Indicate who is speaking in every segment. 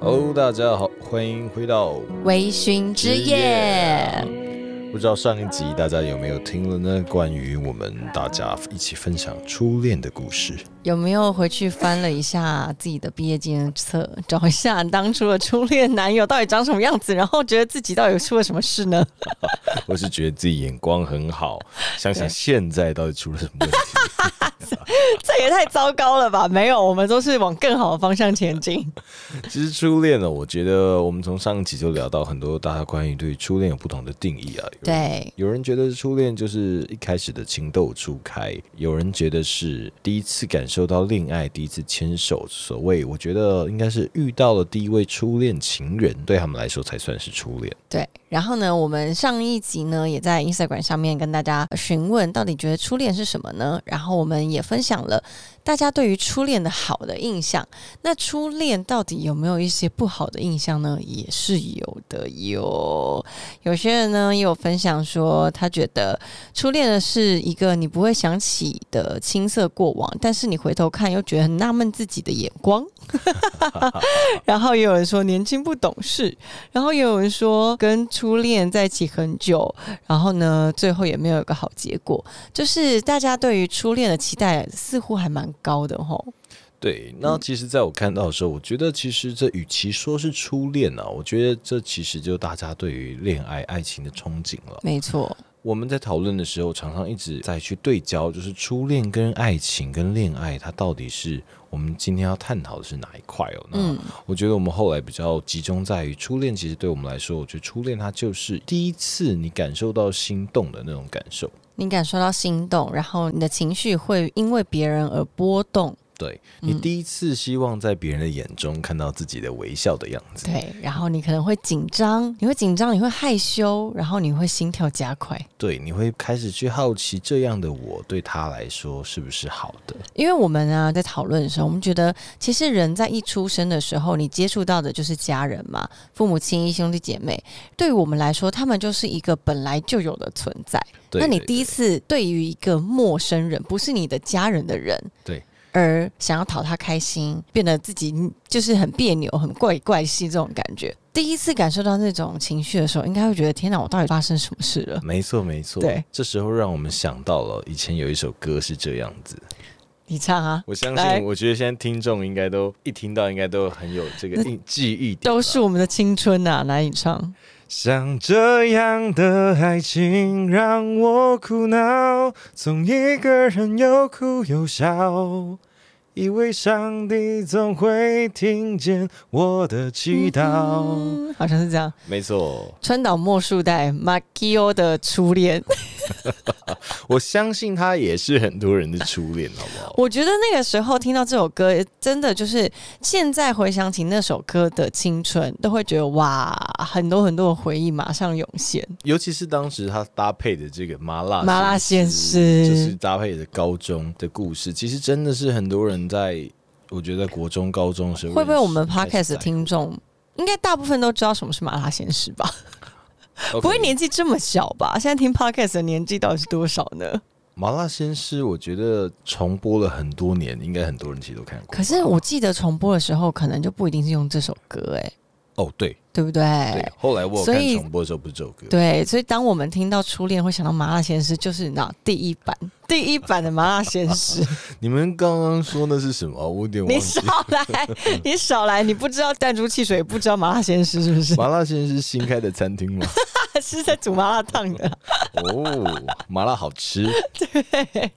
Speaker 1: Hello，大家好，欢迎回到
Speaker 2: 微醺之夜。
Speaker 1: 不知道上一集大家有没有听了呢？关于我们大家一起分享初恋的故事，
Speaker 2: 有没有回去翻了一下自己的毕业纪念册，找一下当初的初恋男友到底长什么样子，然后觉得自己到底出了什么事呢？
Speaker 1: 我是觉得自己眼光很好，想想现在到底出了什么问题。
Speaker 2: 这也太糟糕了吧？没有，我们都是往更好的方向前进。
Speaker 1: 其实初恋呢，我觉得我们从上一集就聊到很多大家关于对初恋有不同的定义啊。
Speaker 2: 对，
Speaker 1: 有人觉得初恋就是一开始的情窦初开，有人觉得是第一次感受到恋爱，第一次牵手。所谓，我觉得应该是遇到了第一位初恋情人，对他们来说才算是初恋。
Speaker 2: 对。然后呢，我们上一集呢也在 Instagram 上面跟大家询问，到底觉得初恋是什么呢？然后我们也分享了大家对于初恋的好的印象。那初恋到底有没有一些不好的印象呢？也是有的，有有些人呢也有分享说，他觉得初恋的是一个你不会想起的青涩过往，但是你回头看又觉得很纳闷自己的眼光。然后也有人说年轻不懂事，然后也有人说跟初恋在一起很久，然后呢，最后也没有一个好结果。就是大家对于初恋的期待似乎还蛮高的吼。
Speaker 1: 对，那其实在我看到的时候，我觉得其实这与其说是初恋呢，我觉得这其实就大家对于恋爱、爱情的憧憬了。
Speaker 2: 没错，
Speaker 1: 我们在讨论的时候，常常一直在去对焦，就是初恋跟爱情跟恋爱，它到底是。我们今天要探讨的是哪一块哦？那我觉得我们后来比较集中在于初恋。其实对我们来说，我觉得初恋它就是第一次你感受到心动的那种感受。
Speaker 2: 你感受到心动，然后你的情绪会因为别人而波动。
Speaker 1: 对你第一次希望在别人的眼中看到自己的微笑的样子，
Speaker 2: 对，然后你可能会紧张，你会紧张，你会害羞，然后你会心跳加快，
Speaker 1: 对，你会开始去好奇这样的我对他来说是不是好的？
Speaker 2: 因为我们啊在讨论的时候，我们觉得其实人在一出生的时候，你接触到的就是家人嘛，父母亲、兄弟姐妹，对于我们来说，他们就是一个本来就有的存在。那你第一次对于一个陌生人，不是你的家人的人，
Speaker 1: 对。
Speaker 2: 而想要讨他开心，变得自己就是很别扭、很怪怪系这种感觉。第一次感受到那种情绪的时候，应该会觉得天哪，我到底发生什么事了？
Speaker 1: 没错，没错。
Speaker 2: 对，
Speaker 1: 这时候让我们想到了以前有一首歌是这样子。
Speaker 2: 你唱啊！
Speaker 1: 我相信，我觉得现在听众应该都一听到，应该都很有这个记忆点，
Speaker 2: 都是我们的青春呐！来，你唱。
Speaker 1: 像这样的爱情让我苦恼，总一个人又哭又笑。以为上帝总会听见我的祈祷，
Speaker 2: 好像是这样，
Speaker 1: 没错。
Speaker 2: 川岛茉树代 Makio 的初恋，
Speaker 1: 我相信他也是很多人的初恋，好不好？
Speaker 2: 我觉得那个时候听到这首歌，真的就是现在回想起那首歌的青春，都会觉得哇，很多很多的回忆马上涌现。
Speaker 1: 尤其是当时他搭配的这个麻辣
Speaker 2: 麻辣鲜师，
Speaker 1: 就是搭配的高中的故事，其实真的是很多人。在我觉得国中、高中的时候，
Speaker 2: 会不会我们 podcast 的听众应该大部分都知道什么是麻辣鲜师吧？不会年纪这么小吧？现在听 podcast 的年纪到底是多少呢？
Speaker 1: 麻辣鲜师，我觉得重播了很多年，应该很多人其实都看过。
Speaker 2: 可是我记得重播的时候，可能就不一定是用这首歌，哎。
Speaker 1: 哦，对，
Speaker 2: 对不对？
Speaker 1: 对，后来我看重播的时候不是这首歌。
Speaker 2: 对，所以当我们听到初恋，会想到麻辣鲜师，就是那第一版，第一版的麻辣鲜师。
Speaker 1: 你们刚刚说的是什么？我有点忘
Speaker 2: 记。你少来，你少来，你不知道弹珠汽水，不知道麻辣鲜师是不是？
Speaker 1: 麻辣鲜师新开的餐厅吗？
Speaker 2: 是在煮麻辣烫的。
Speaker 1: 哦，麻辣好吃。
Speaker 2: 对。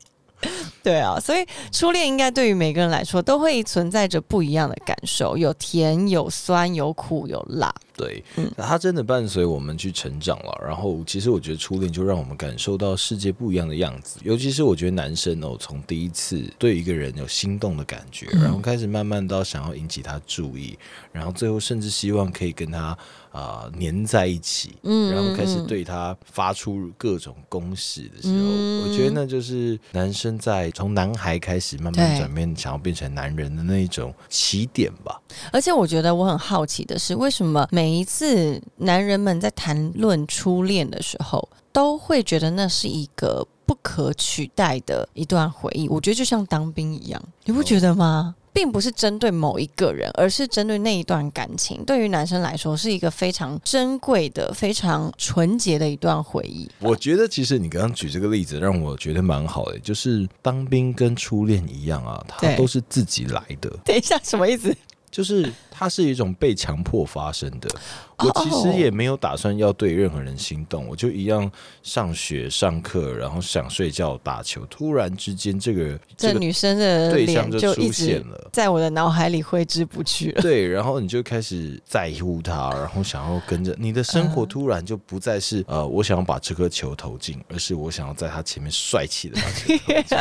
Speaker 2: 对啊，所以初恋应该对于每个人来说都会存在着不一样的感受，有甜有酸有苦有辣。
Speaker 1: 对，嗯，它真的伴随我们去成长了。然后，其实我觉得初恋就让我们感受到世界不一样的样子。尤其是我觉得男生哦，从第一次对一个人有心动的感觉，然后开始慢慢到想要引起他注意，然后最后甚至希望可以跟他啊黏在一起，嗯，然后开始对他发出各种攻势的时候，我觉得那就是男生在从男孩开始慢慢转变，想要变成男人的那一种起点吧。
Speaker 2: 而且，我觉得我很好奇的是，为什么每每一次男人们在谈论初恋的时候，都会觉得那是一个不可取代的一段回忆。我觉得就像当兵一样，你不觉得吗？并不是针对某一个人，而是针对那一段感情。对于男生来说，是一个非常珍贵的、非常纯洁的一段回忆。
Speaker 1: 我觉得其实你刚刚举这个例子让我觉得蛮好的，就是当兵跟初恋一样啊，它都是自己来的，
Speaker 2: 等一下，什么意思？
Speaker 1: 就是它是一种被强迫发生的。
Speaker 2: 哦
Speaker 1: 我其实也没有打算要对任何人心动，我就一样上学上课，然后想睡觉打球。突然之间，这个这个
Speaker 2: 女生的
Speaker 1: 对象就出现了。
Speaker 2: 在我的脑海里挥之不去了。
Speaker 1: 对，然后你就开始在乎她，然后想要跟着你的生活，
Speaker 2: 嗯
Speaker 1: 突然就不再是 呃，我想要把这颗球投进，而是我想要在她前面帅气的把球投进。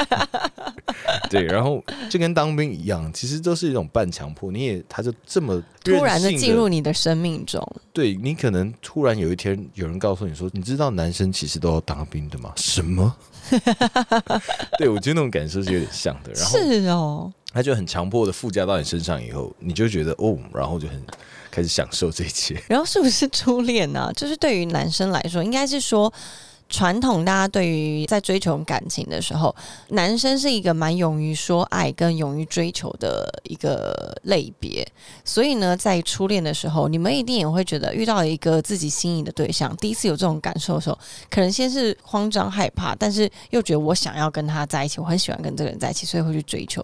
Speaker 1: 对，然后就跟当兵一样，其实都是一种半强迫。你也他就这么
Speaker 2: 突然的进入你的生命中，
Speaker 1: 对你可能突然有一天有人告诉你说，你知道男生其实都要当兵的吗？什么？对我觉得那种感受是有点像的。然后
Speaker 2: 是哦，
Speaker 1: 他就很强迫的附加到你身上以后，你就觉得哦，然后就很开始享受这一切。
Speaker 2: 然后是不是初恋呢、就是对于男生来说，应该是说。传统大家对于在追求感情的时候，男生是一个蛮勇于说爱跟勇于追求的一个类别，所以呢，在初恋的时候，你们一定也会觉得遇到一个自己心仪的对象，第一次有这种感受的时候，可能先是慌张害怕，但是又觉得我想要跟他在一起，我很喜欢跟这个人在一起，所以会去追求。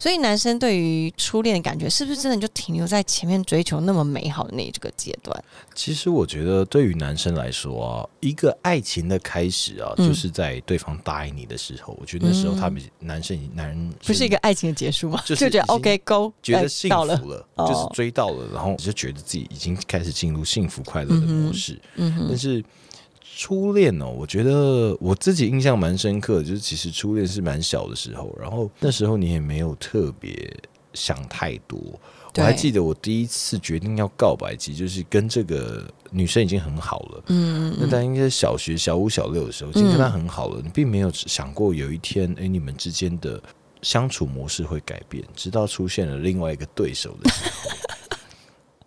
Speaker 2: 所以男生对于初恋的感觉，是不是真的就停留在前面追求那么美好的那这个阶段？
Speaker 1: 其实我觉得对于男生来说啊，一个爱情的开始啊，
Speaker 2: 嗯
Speaker 1: 就是在对方答应你的时候。我觉得那时候他们男生已男人
Speaker 2: 不是一个爱情的结束吗？
Speaker 1: 就是
Speaker 2: 觉得 OK go，哎
Speaker 1: 觉得幸福了，
Speaker 2: 哦
Speaker 1: 就是追到了，然后就觉得自己已经开始进入幸福快乐的模式。
Speaker 2: 嗯哼，
Speaker 1: 但是初恋哦，我觉得我自己印象蛮深刻的，就是其实初恋是蛮小的时候，然后那时候你也没有特别想太多。我还记得我第一次决定要告白，其实就是跟这个女生已经很好了。
Speaker 2: 嗯
Speaker 1: 那在应该是小学小五、小六的时候，已经跟她很好了，你并没有想过有一天，哎，你们之间的相处模式会改变，直到出现了另外一个对手的时候，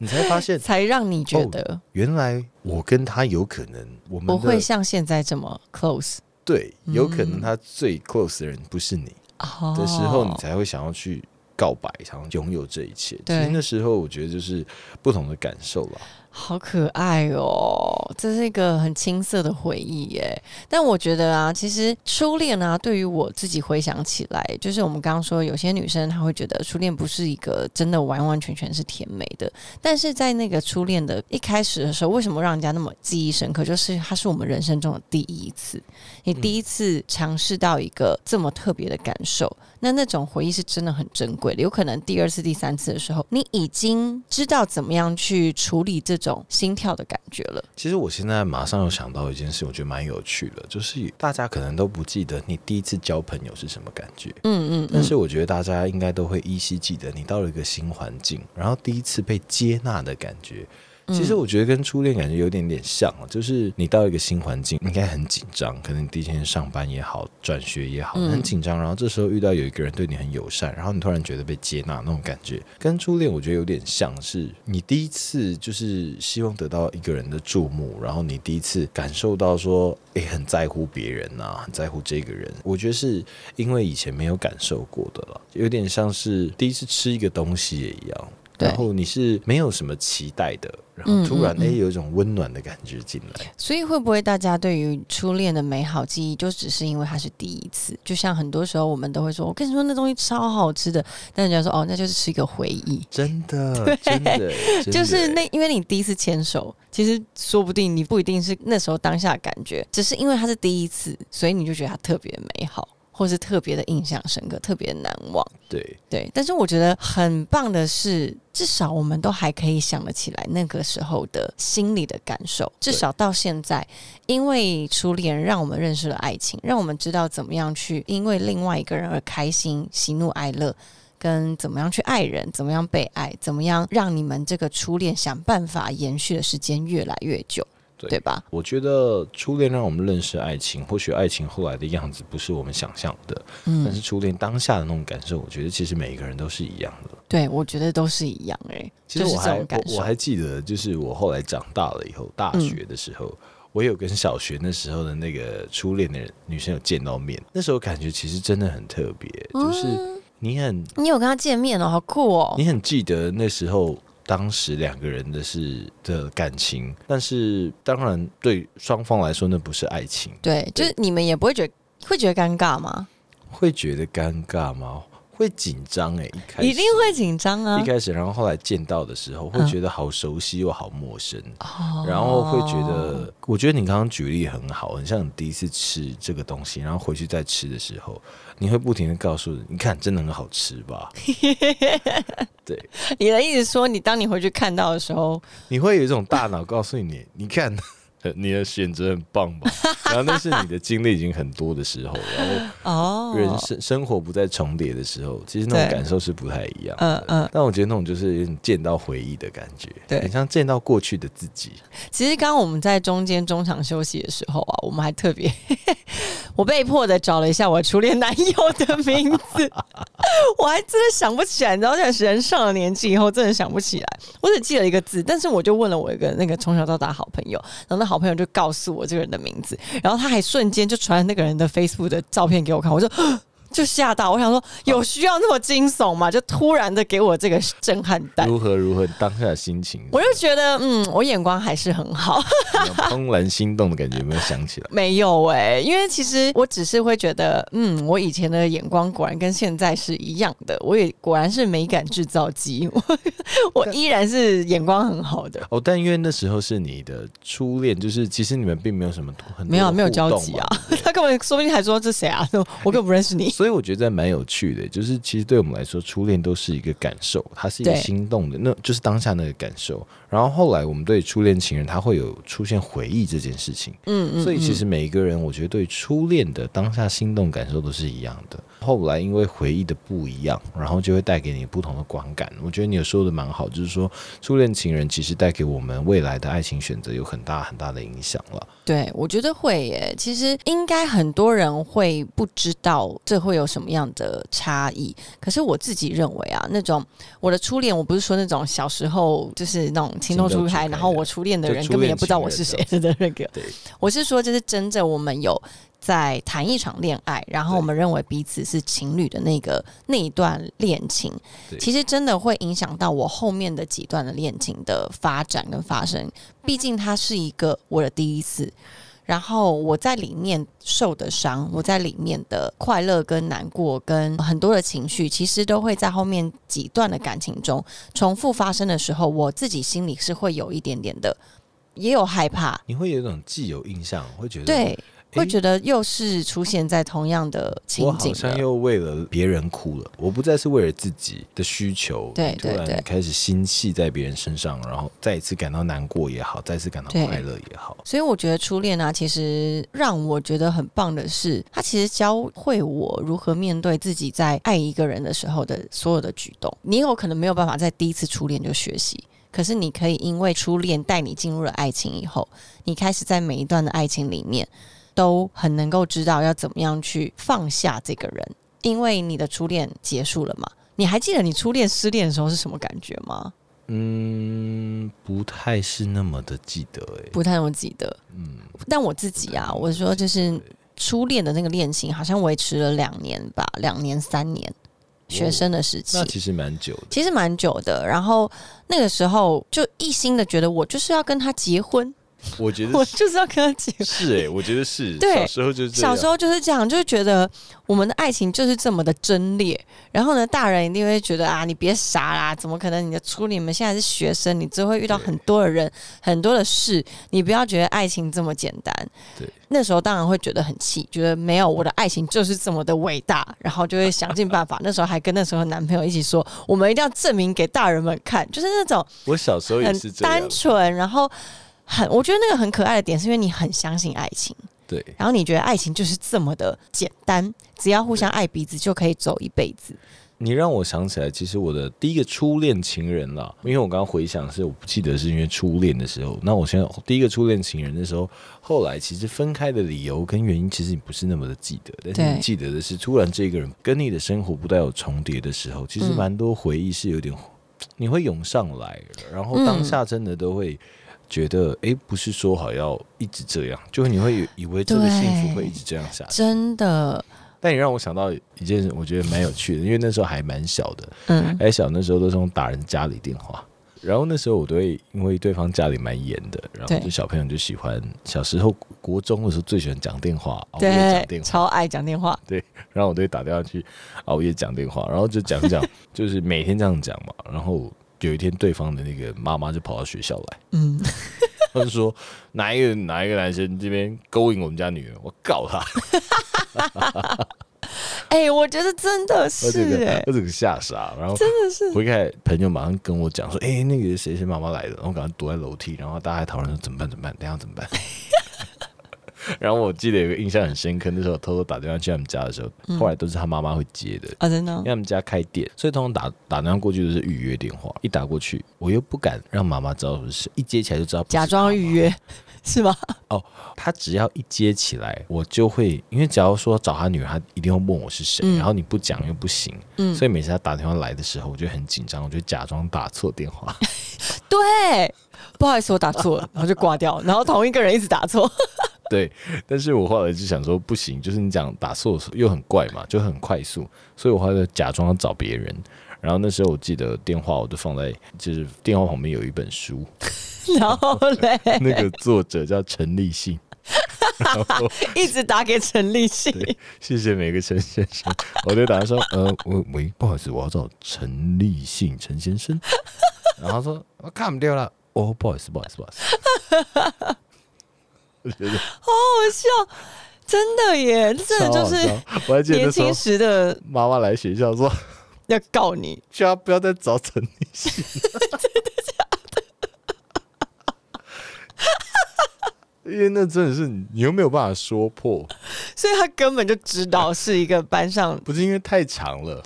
Speaker 1: 你才发现，
Speaker 2: 才让你觉得
Speaker 1: 原来我跟他有可能，我们
Speaker 2: 不会像现在这么 close
Speaker 1: 对，有可能
Speaker 2: 嗯
Speaker 1: 他最 close 的人不是你
Speaker 2: 哦
Speaker 1: 的时候，你才会想要去告白，想要拥有这一切。其
Speaker 2: 对
Speaker 1: 实那时候我觉得就是不同的感受吧。
Speaker 2: 好可爱哦，这是一个很青涩的回忆耶。但我觉得啊，其实初恋啊，对于我自己回想起来，就是我们刚刚说，有些女生她会觉得初恋不是一个真的完完全全是甜美的。但是在那个初恋的一开始的时候，为什么让人家那么记忆深刻？就是它是我们人生中的第一次，你第一次尝试到一个这么特别的感受，那那种回忆是真的很珍贵的。有可能第二次、第三次的时候，你已经知道怎么样去处理这种心跳的感觉了。
Speaker 1: 其实我现在马上又想到一件事，我觉得蛮有趣的，就是大家可能都不记得你第一次交朋友是什么感觉。
Speaker 2: 嗯嗯，
Speaker 1: 但是我觉得大家应该都会依稀记得，你到了一个新环境，然后第一次被接纳的感觉。其实我觉得跟初恋感觉有点点像啊，就是你到一个新环境，应该很紧张，可能你第一天上班也好，转学也好，
Speaker 2: 嗯
Speaker 1: 很紧张。然后这时候遇到有一个人对你很友善，然后你突然觉得被接纳那种感觉，跟初恋我觉得有点像是你第一次就是希望得到一个人的注目，然后你第一次感受到说，诶，很在乎别人呐、很在乎这个人。我觉得是因为以前没有感受过的了，有点像是第一次吃一个东西也一样。
Speaker 2: 对
Speaker 1: 然后你是没有什么期待的，然
Speaker 2: 嗯
Speaker 1: 后突然哎、
Speaker 2: 嗯嗯
Speaker 1: 有一种温暖的感觉进来。
Speaker 2: 所以会不会大家对于初恋的美好记忆，就只是因为它是第一次？就像很多时候我们都会说，我跟你说那东西超好吃的，但人家说哦，那就是吃一个回忆。
Speaker 1: 真的，真的，真的
Speaker 2: 就是那，因为你第一次牵手，其实说不定你不一定是那时候当下的感觉，只是因为它是第一次，所以你就觉得它特别美好，或是特别的印象深刻，特别难忘。
Speaker 1: 对，
Speaker 2: 对，但是我觉得很棒的是，至少我们都还可以想得起来那个时候的心里的感受。至少到现在，因为初恋让我们认识了爱情，让我们知道怎么样去因为另外一个人而开心、喜怒哀乐。跟怎么样去爱人，怎么样被爱，怎么样让你们这个初恋想办法延续的时间越来越久，
Speaker 1: 对
Speaker 2: 对吧？
Speaker 1: 我觉得初恋让我们认识爱情，或许爱情后来的样子不是我们想象的，但
Speaker 2: 嗯
Speaker 1: 是，初恋当下的那种感受，我觉得其实每一个人都是一样的。
Speaker 2: 对，我觉得都是一样哎、
Speaker 1: 其实我还我我还记得，就是我后来长大了以后，大学的时候，我有跟小学那时候的那个初恋的女生有见到面，那时候感觉其实真的很特别，就是你很
Speaker 2: 你有跟她见面哦，好酷哦！
Speaker 1: 你很记得那时候当时两个人的是的感情，但是当然对双方来说那不是爱情，
Speaker 2: 对，就是你们也不会觉得会觉得尴尬吗？
Speaker 1: 会觉得尴尬吗？会紧张哎，一开始
Speaker 2: 一定会紧张啊！
Speaker 1: 一开始，然后后来见到的时候，会觉得好熟悉又好陌生，
Speaker 2: 哦
Speaker 1: 然后会觉得，我觉得你刚刚举例很好，很像你第一次吃这个东西，然后回去再吃的时候，你会不停的告诉你看，真的很好吃吧？对，
Speaker 2: 你的意思说，你当你回去看到的时候，
Speaker 1: 你会有一种大脑告诉你，你看。你的选择很棒吧？然后那是你的经历已经很多的时候，然后
Speaker 2: 哦，
Speaker 1: 人生生活不再重叠的时候，其实那种感受是不太一样
Speaker 2: 嗯
Speaker 1: 的。
Speaker 2: 嗯，
Speaker 1: 但我觉得那种就是有点见到回忆的感觉，
Speaker 2: 对
Speaker 1: 很像见到过去的自己。
Speaker 2: 其实刚刚我们在中间中场休息的时候啊，我们还特别，我被迫的找了一下我初恋男友的名字，我还真的想不起来。你知道，现在人上了年纪以后，真的想不起来。我只记了一个字，但是我就问了我一个那个从小到大好朋友，然后那好朋友就告诉我这个人的名字，然后他还瞬间就传那个人的 Facebook 的照片给我看，我说。就吓到，我想说有需要那么惊悚吗？就突然的给我这个震撼弹，
Speaker 1: 如何如何当下的心情，
Speaker 2: 我就觉得嗯，我眼光还是很好。
Speaker 1: 有 怦然心动的感觉，有没有想起来？
Speaker 2: 没有哎、因为其实我只是会觉得，嗯，我以前的眼光果然跟现在是一样的，我也果然是美感制造机，我 我依然是眼光很好的。
Speaker 1: 哦，但因为那时候是你的初恋，就是其实你们并没有什么很多
Speaker 2: 没有啊没有交集啊 他根本说不定还说这谁啊？我根本不认识你。
Speaker 1: 所以我觉得蛮有趣的，就是其实对我们来说，初恋都是一个感受，它是一个心动的，那就是当下那个感受。然后后来我们对初恋情人，他会有出现回忆这件事情。
Speaker 2: 嗯嗯，
Speaker 1: 所以其
Speaker 2: 嗯
Speaker 1: 实每一个人，我觉得对初恋的当下心动感受都是一样的。后来因为回忆的不一样，然后就会带给你不同的观感。我觉得你有说的蛮好，就是说初恋情人其实带给我们未来的爱情选择有很大很大的影响了。
Speaker 2: 对，我觉得会耶。其实应该很多人会不知道这会有什么样的差异。可是我自己认为啊，那种我的初恋，我不是说那种小时候就是那种情窦初开，然后我初恋的人根本也不知道我是谁的那个。我是说，就是真正我们有在谈一场恋爱，然后我们认为彼此是情侣的那个那一段恋情，其实真的会影响到我后面的几段的恋情的发展跟发生。毕竟它是一个我的第一次，然后我在里面受的伤，我在里面的快乐跟难过跟很多的情绪，其实都会在后面几段的感情中重复发生的时候，我自己心里是会有一点点的，也有害怕，
Speaker 1: 你会有一种既有印象，会觉得
Speaker 2: 对。会觉得又是出现在同样的情景
Speaker 1: 好像，又为了别人哭了，我不再是为了自己的需求，
Speaker 2: 对
Speaker 1: 突
Speaker 2: 对对。
Speaker 1: 然开始心系在别人身上，然后再一次感到难过也好，再次感到快乐也好，
Speaker 2: 所以我觉得初恋啊，其实让我觉得很棒的是，它其实教会我如何面对自己在爱一个人的时候的所有的举动。你有可能没有办法在第一次初恋就学习，可是你可以因为初恋带你进入了爱情以后，你开始在每一段的爱情里面都很能够知道要怎么样去放下这个人，因为你的初恋结束了嘛。你还记得你初恋失恋的时候是什么感觉吗？
Speaker 1: 嗯，不太是那么的记得、欸，
Speaker 2: 不太能记得。
Speaker 1: 嗯，
Speaker 2: 但我自己啊，我说就是初恋的那个恋情，好像维持了两年吧，两年三年，学生的时期
Speaker 1: 那。其实蛮久的。
Speaker 2: 其实蛮久的，然后那个时候就一心的觉得我就是要跟他结婚，
Speaker 1: 我觉得
Speaker 2: 我就是要跟他结婚。
Speaker 1: 是哎、我觉得是。
Speaker 2: 对
Speaker 1: 小时候就是这样
Speaker 2: 小时候就是这样，就是觉得我们的爱情就是这么的真烈。然后呢，大人一定会觉得啊，你别傻啦，怎么可能？你的初恋，你们现在是学生，你只会遇到很多的人，很多的事，你不要觉得爱情这么简单。
Speaker 1: 对，
Speaker 2: 那时候当然会觉得很气，觉得没有我的爱情就是这么的伟大，然后就会想尽办法。那时候还跟那时候男朋友一起说，我们一定要证明给大人们看，就是那种
Speaker 1: 我小时候也
Speaker 2: 很
Speaker 1: 是这样
Speaker 2: 单。纯，然后很，我觉得那个很可爱的点是因为你很相信爱情。
Speaker 1: 对，
Speaker 2: 然后你觉得爱情就是这么的简单，只要互相爱彼此就可以走一辈子。
Speaker 1: 你让我想起来，其实我的第一个初恋情人啦，因为我刚刚回想是我不记得是因为初恋的时候，那我现在第一个初恋情人的时候，后来其实分开的理由跟原因，其实你不是那么的记得，但是你记得的是，突然这个人跟你的生活不带有重叠的时候，其实
Speaker 2: 嗯
Speaker 1: 蛮多回忆是有点你会涌上来，然后当下真的都会。觉得，哎，不是说好要一直这样，就你会以为这个幸福会一直这样下去。
Speaker 2: 真的。
Speaker 1: 但也让我想到一件事，我觉得蛮有趣的，因为那时候还蛮小的，嗯，还小，那时候都是用打人家里电话。然后那时候我都会因为对方家里蛮严的，然后就小朋友就喜欢小时候国中的时候最喜欢讲电话，熬夜讲电话，
Speaker 2: 超爱讲电话。
Speaker 1: 对，然后我都会打电话去熬夜讲电话，然后就讲讲，就是每天这样讲嘛。然后有一天对方的那个妈妈就跑到学校来，嗯，他就说哪一个哪一个男生这边勾引我们家女儿，我告他。
Speaker 2: 哎，我觉得真的是哎，
Speaker 1: 我整个吓傻，然后
Speaker 2: 真的是。
Speaker 1: 回开朋友马上跟我讲说，哎，那个谁谁妈妈来的，然后赶快躲在楼梯，然后大家还讨论说怎么办怎么办，等下怎么办。然后我记得有个印象很深刻，那时候偷偷打电话去他们家的时候，后来都是他妈妈会接的
Speaker 2: 啊，真的，
Speaker 1: 因为他们家开店，所以通常打打电话过去都是预约电话，一打过去我又不敢让妈妈知道是谁，一接起来就知道
Speaker 2: 假装预约。是吗？
Speaker 1: 哦，他只要一接起来，我就会，因为只要说找他女儿，他一定会问我是谁，然后你不讲又不行，嗯，所以每次他打电话来的时候，我就很紧张，我就假装打错电话。
Speaker 2: 对，不好意思，我打错了，然后就挂掉，然后同一个人一直打错。
Speaker 1: 对，但是我后来就想说，不行，就是你讲打错又很怪嘛，就很快速，所以我后来假装要找别人。然后那时候我记得电话我就放在，就是电话旁边有一本书。
Speaker 2: 然后嘞，
Speaker 1: 那个作者叫陈立信，
Speaker 2: 一直打给陈立信。
Speaker 1: 谢谢每个陈先生，我就打他说，呃，喂喂，不好意思，我要找陈立信陈先生。然后说我看不掉了，哦，不好意思，不好意思，不好意思。
Speaker 2: 我觉得。好好笑，真的耶，真的就是
Speaker 1: 我还记得
Speaker 2: 年轻时的
Speaker 1: 妈妈来学校说
Speaker 2: 要告你，
Speaker 1: 叫他不要再找陈立信。因为那真的是你又没有办法说破，
Speaker 2: 所以他根本就知道是一个班上
Speaker 1: 不是因为太长了，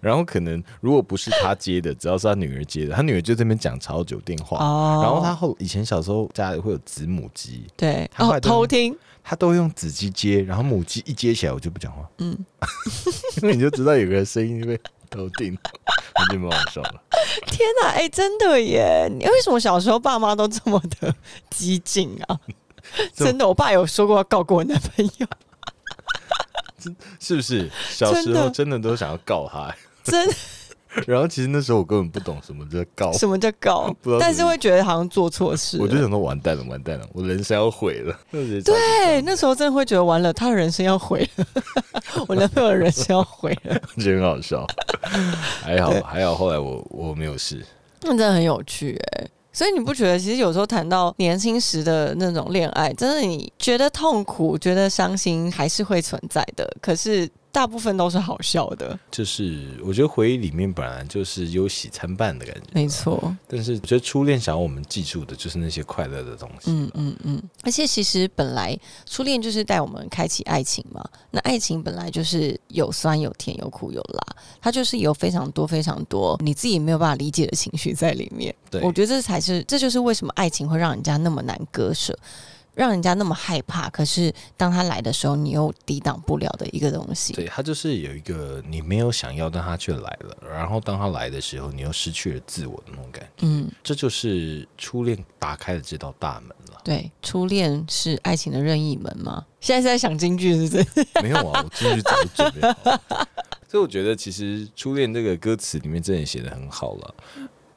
Speaker 1: 然后可能如果不是他接的，只要是他女儿接的，他女儿就这边讲超久电话，然后他后以前小时候家里会有子母机，
Speaker 2: 对，他偷听，
Speaker 1: 他都用子机接，然后母机一接起来我就不讲话，嗯，因为你就知道有个声音被偷听，那就蛮好笑了。
Speaker 2: 天哪，哎，真的耶！你为什么小时候爸妈都这么的激进啊？真的，我爸有说过要告过我男朋友，
Speaker 1: 是不是？小时候真的都想要告他，
Speaker 2: 真。
Speaker 1: 然后其实那时候我根本不懂什么叫告，
Speaker 2: 什么叫告，但是会觉得好像做错事。
Speaker 1: 我就想说完蛋了，完蛋了，我人生要毁了。
Speaker 2: 对，那时候真的会觉得完了，他的人生要毁了，我男朋友的人生要毁了，
Speaker 1: 觉得很好笑。还好还好，后来我我没有事，
Speaker 2: 那真的很有趣哎。所以你不觉得，其实有时候谈到年轻时的那种恋爱，真的你觉得痛苦、觉得伤心，还是会存在的。可是。大部分都是好笑的，
Speaker 1: 就是我觉得回忆里面本来就是忧喜参半的感觉，
Speaker 2: 没错。
Speaker 1: 但是我觉得初恋想要我们记住的就是那些快乐的东西，嗯嗯
Speaker 2: 嗯。而且其实本来初恋就是带我们开启爱情嘛，那爱情本来就是有酸有甜有苦有辣，它就是有非常多非常多你自己没有办法理解的情绪在里面。
Speaker 1: 对，
Speaker 2: 我觉得这才是这就是为什么爱情会让人家那么难割舍。让人家那么害怕，可是当他来的时候，你又抵挡不了的一个东西。
Speaker 1: 对他就是有一个你没有想要，但他却来了。然后当他来的时候，你又失去了自我的那种感觉。嗯，这就是初恋打开了这道大门了。
Speaker 2: 对，初恋是爱情的任意门吗？现在是在想京剧是不是？
Speaker 1: 没有啊，我京剧早就准备好。所以我觉得，其实初恋这个歌词里面真的写的很好了。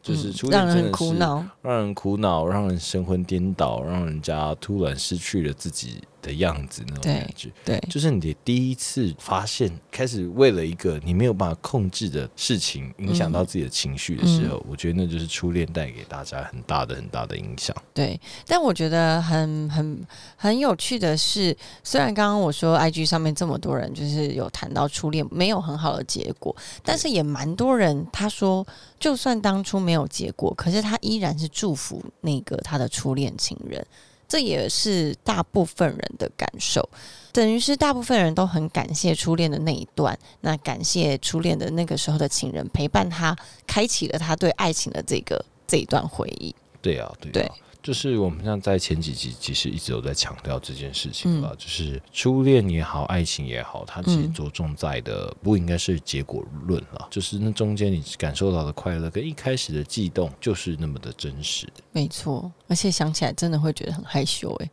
Speaker 1: 就是
Speaker 2: 让人苦恼，
Speaker 1: 让人苦恼，让人神魂颠倒，让人家突然失去了自己。的样子那种感觉，
Speaker 2: 对，
Speaker 1: 就是你的第一次发现，开始为了一个你没有办法控制的事情，影响到自己的情绪的时候，我觉得那就是初恋带给大家很大的很大的影响。
Speaker 2: 对，但我觉得很很很有趣的是，虽然刚刚我说 IG 上面这么多人就是有谈到初恋没有很好的结果，但是也蛮多人他说，就算当初没有结果，可是他依然是祝福那个他的初恋情人。这也是大部分人的感受，等于是大部分人都很感谢初恋的那一段，那感谢初恋的那个时候的情人陪伴他，开启了他对爱情的这个这一段回忆。
Speaker 1: 对啊，对啊。就是我们像在前几集其实一直有在强调这件事情
Speaker 2: 嗯
Speaker 1: 了，就是初恋也好，爱情也好，它其实着重在的不应该是结果论了，就是那中间你感受到的快乐跟一开始的悸动就是那么的真实。
Speaker 2: 没错，而且想起来真的会觉得很害羞哎、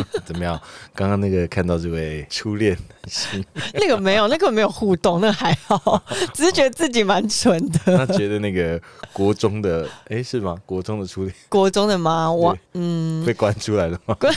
Speaker 1: 怎么样？刚刚那个看到这位初恋男性，
Speaker 2: 那个没有，那个没有互动，那个还好，只是觉得自己蛮蠢的。
Speaker 1: 他觉得那个国中的，哎，是吗？国中的初恋
Speaker 2: 国中的吗？我嗯，
Speaker 1: 被关出来了吗？
Speaker 2: 关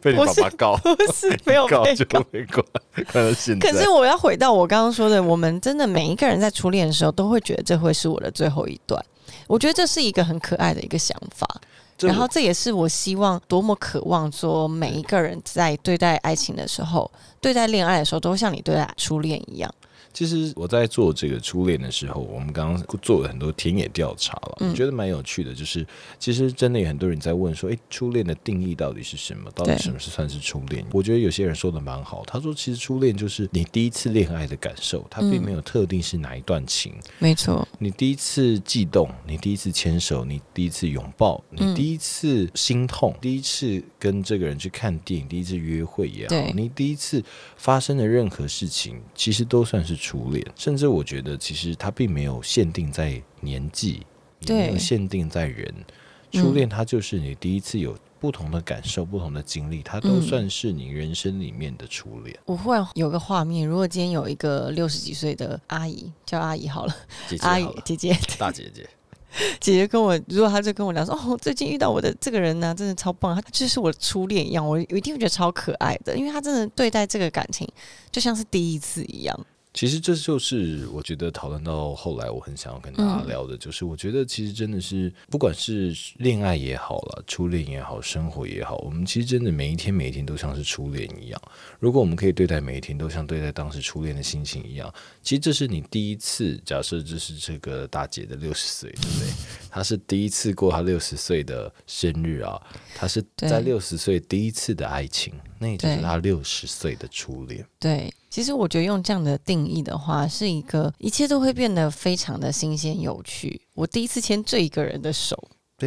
Speaker 1: 被你爸爸告，
Speaker 2: 不是没有
Speaker 1: 告就
Speaker 2: 被告。
Speaker 1: 被关，关到现在。
Speaker 2: 可是我要回到我刚刚说的，我们真的每一个人在初恋的时候，都会觉得这会是我的最后一段。我觉得这是一个很可爱的一个想法，
Speaker 1: 这
Speaker 2: 然后这也是我希望多么渴望说，每一个人在对待爱情的时候，对待恋爱的时候，都像你对待初恋一样。
Speaker 1: 其实我在做这个初恋的时候，我们刚刚做了很多田野调查了，
Speaker 2: 嗯
Speaker 1: 我觉得蛮有趣的。就是其实真的有很多人在问说，诶，初恋的定义到底是什么？到底什么是算是初恋？我觉得有些人说的蛮好，他说其实初恋就是你第一次恋爱的感受，它并
Speaker 2: 嗯
Speaker 1: 没有特定是哪一段情。
Speaker 2: 没错，
Speaker 1: 你第一次悸动，你第一次牵手，你第一次拥抱，你
Speaker 2: 嗯
Speaker 1: 第一次心痛，第一次跟这个人去看电影，第一次约会也好，你第一次发生的任何事情，其实都算是初恋。甚至我觉得，其实它并没有限定在年纪，也没有限定在人。
Speaker 2: 嗯
Speaker 1: 初恋它就是你第一次有不同的感受、不同的经历，它都
Speaker 2: 嗯
Speaker 1: 算是你人生里面的初恋。
Speaker 2: 我忽然有个画面，如果今天有一个六十几岁的阿姨，叫阿姨好了，
Speaker 1: 姐姐
Speaker 2: 阿姨，姐姐
Speaker 1: 大姐姐，
Speaker 2: 姐姐跟我，如果她就跟我聊说，哦，最近遇到我的这个人呢、真的超棒，他就是我的初恋一样，我我一定会觉得超可爱的，因为他真的对待这个感情就像是第一次一样。
Speaker 1: 其实这就是我觉得讨论到后来，我很想要跟大家
Speaker 2: 嗯
Speaker 1: 聊的，就是我觉得其实真的是，不管是恋爱也好了，初恋也好，生活也好，我们其实真的每一天每一天都像是初恋一样。如果我们可以对待每一天都像对待当时初恋的心情一样，其实这是你第一次，假设这是这个大姐的六十岁，对不对？她是第一次过她六十岁的生日啊，她是在六十岁第一次的爱情，那也就是
Speaker 2: 对
Speaker 1: 她六十岁的初恋。
Speaker 2: 对，其实我觉得用这样的定义的话，是一个一切都会变得非常的新鲜有趣。我第一次牵这一个人的手，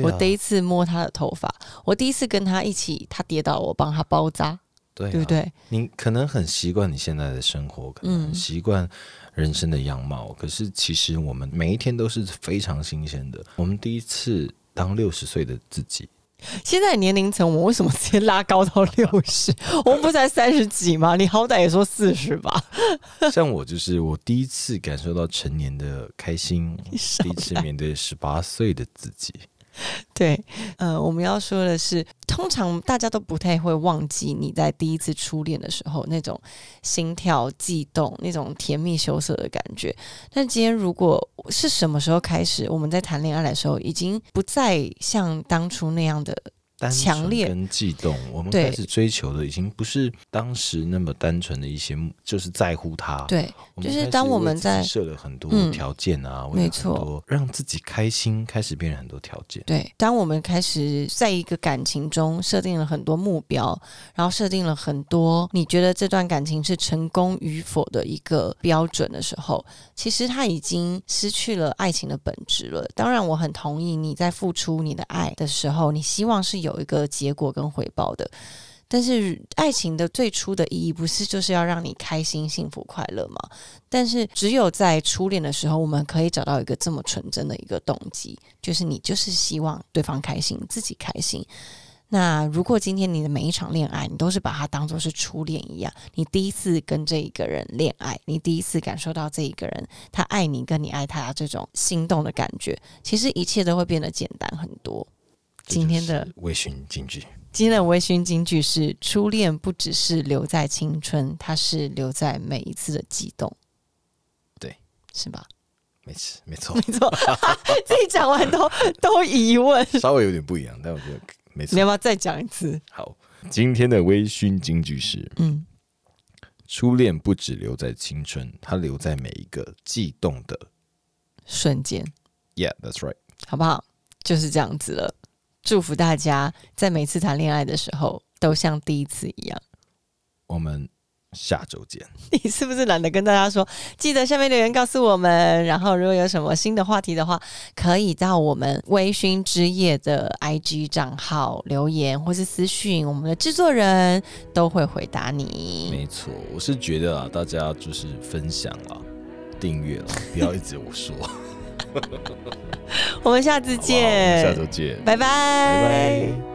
Speaker 2: 我第一次摸他的头发，我第一次跟他一起，他跌倒，我帮他包扎，
Speaker 1: 对啊
Speaker 2: 对不对？
Speaker 1: 你可能很习惯你现在的生活，可能很
Speaker 2: 嗯
Speaker 1: 习惯人生的样貌，可是其实我们每一天都是非常新鲜的。我们第一次当六十岁的自己，
Speaker 2: 现在年龄层，我们为什么直接拉高到六十？我们不才三十几吗？你好歹也说四十吧。
Speaker 1: 像我就是我第一次感受到成年的开心，第一次面对十八岁的自己。
Speaker 2: 对，呃，我们要说的是，通常大家都不太会忘记你在第一次初恋的时候那种心跳悸动、那种甜蜜羞涩的感觉。但今天如果是什么时候开始，我们在谈恋爱的时候，已经不再像当初那样的强烈
Speaker 1: 跟悸动，我们开始追求的已经不是当时那么单纯的一些，就是在乎他。
Speaker 2: 对，就是当我们在
Speaker 1: 设了很多
Speaker 2: 嗯
Speaker 1: 条件啊，
Speaker 2: 没错
Speaker 1: 让自己开心，开始变成很多条件。
Speaker 2: 对，当我们开始在一个感情中设定了很多目标，然后设定了很多你觉得这段感情是成功与否的一个标准的时候，其实他已经失去了爱情的本质了。当然，我很同意你在付出你的爱的时候，你希望是有有一个结果跟回报的。但是爱情的最初的意义不是就是要让你开心、幸福、快乐吗？但是只有在初恋的时候，我们可以找到一个这么纯真的一个动机，就是你就是希望对方开心，自己开心。那如果今天你的每一场恋爱，你都是把它当做是初恋一样，你第一次跟这一个人恋爱，你第一次感受到这一个人他爱你跟你爱他这种心动的感觉，其实一切都会变得简单很多。
Speaker 1: 这
Speaker 2: 今天的
Speaker 1: 微醺金句。
Speaker 2: 今天的微醺金句是：初恋不只是留在青春，它是留在每一次的悸动。
Speaker 1: 对，
Speaker 2: 是吧？
Speaker 1: 没错，没错
Speaker 2: 没，错，自己讲完都 都疑问。
Speaker 1: 稍微有点不一样，但我觉得没错
Speaker 2: 你要。不要再讲一次？
Speaker 1: 好，今天的微醺金句是：
Speaker 2: 嗯，
Speaker 1: 初恋不只留在青春，它留在每一个悸动的。
Speaker 2: 瞬间
Speaker 1: ，Yeah, that's right。
Speaker 2: 好不好？就是这样子了。祝福大家在每次谈恋爱的时候，都像第一次一样。
Speaker 1: 我们下周见。
Speaker 2: 你是不是懒得跟大家说？记得下面留言告诉我们。然后如果有什么新的话题的话，可以到我们微醺之夜的 IG 账号留言，或是私讯，我们的制作人都会回答你。
Speaker 1: 没错，我是觉得啊，大家就是分享了、订阅了，不要一直我说。
Speaker 2: 我们下次见，
Speaker 1: 下周见，
Speaker 2: 拜拜。
Speaker 1: 拜拜。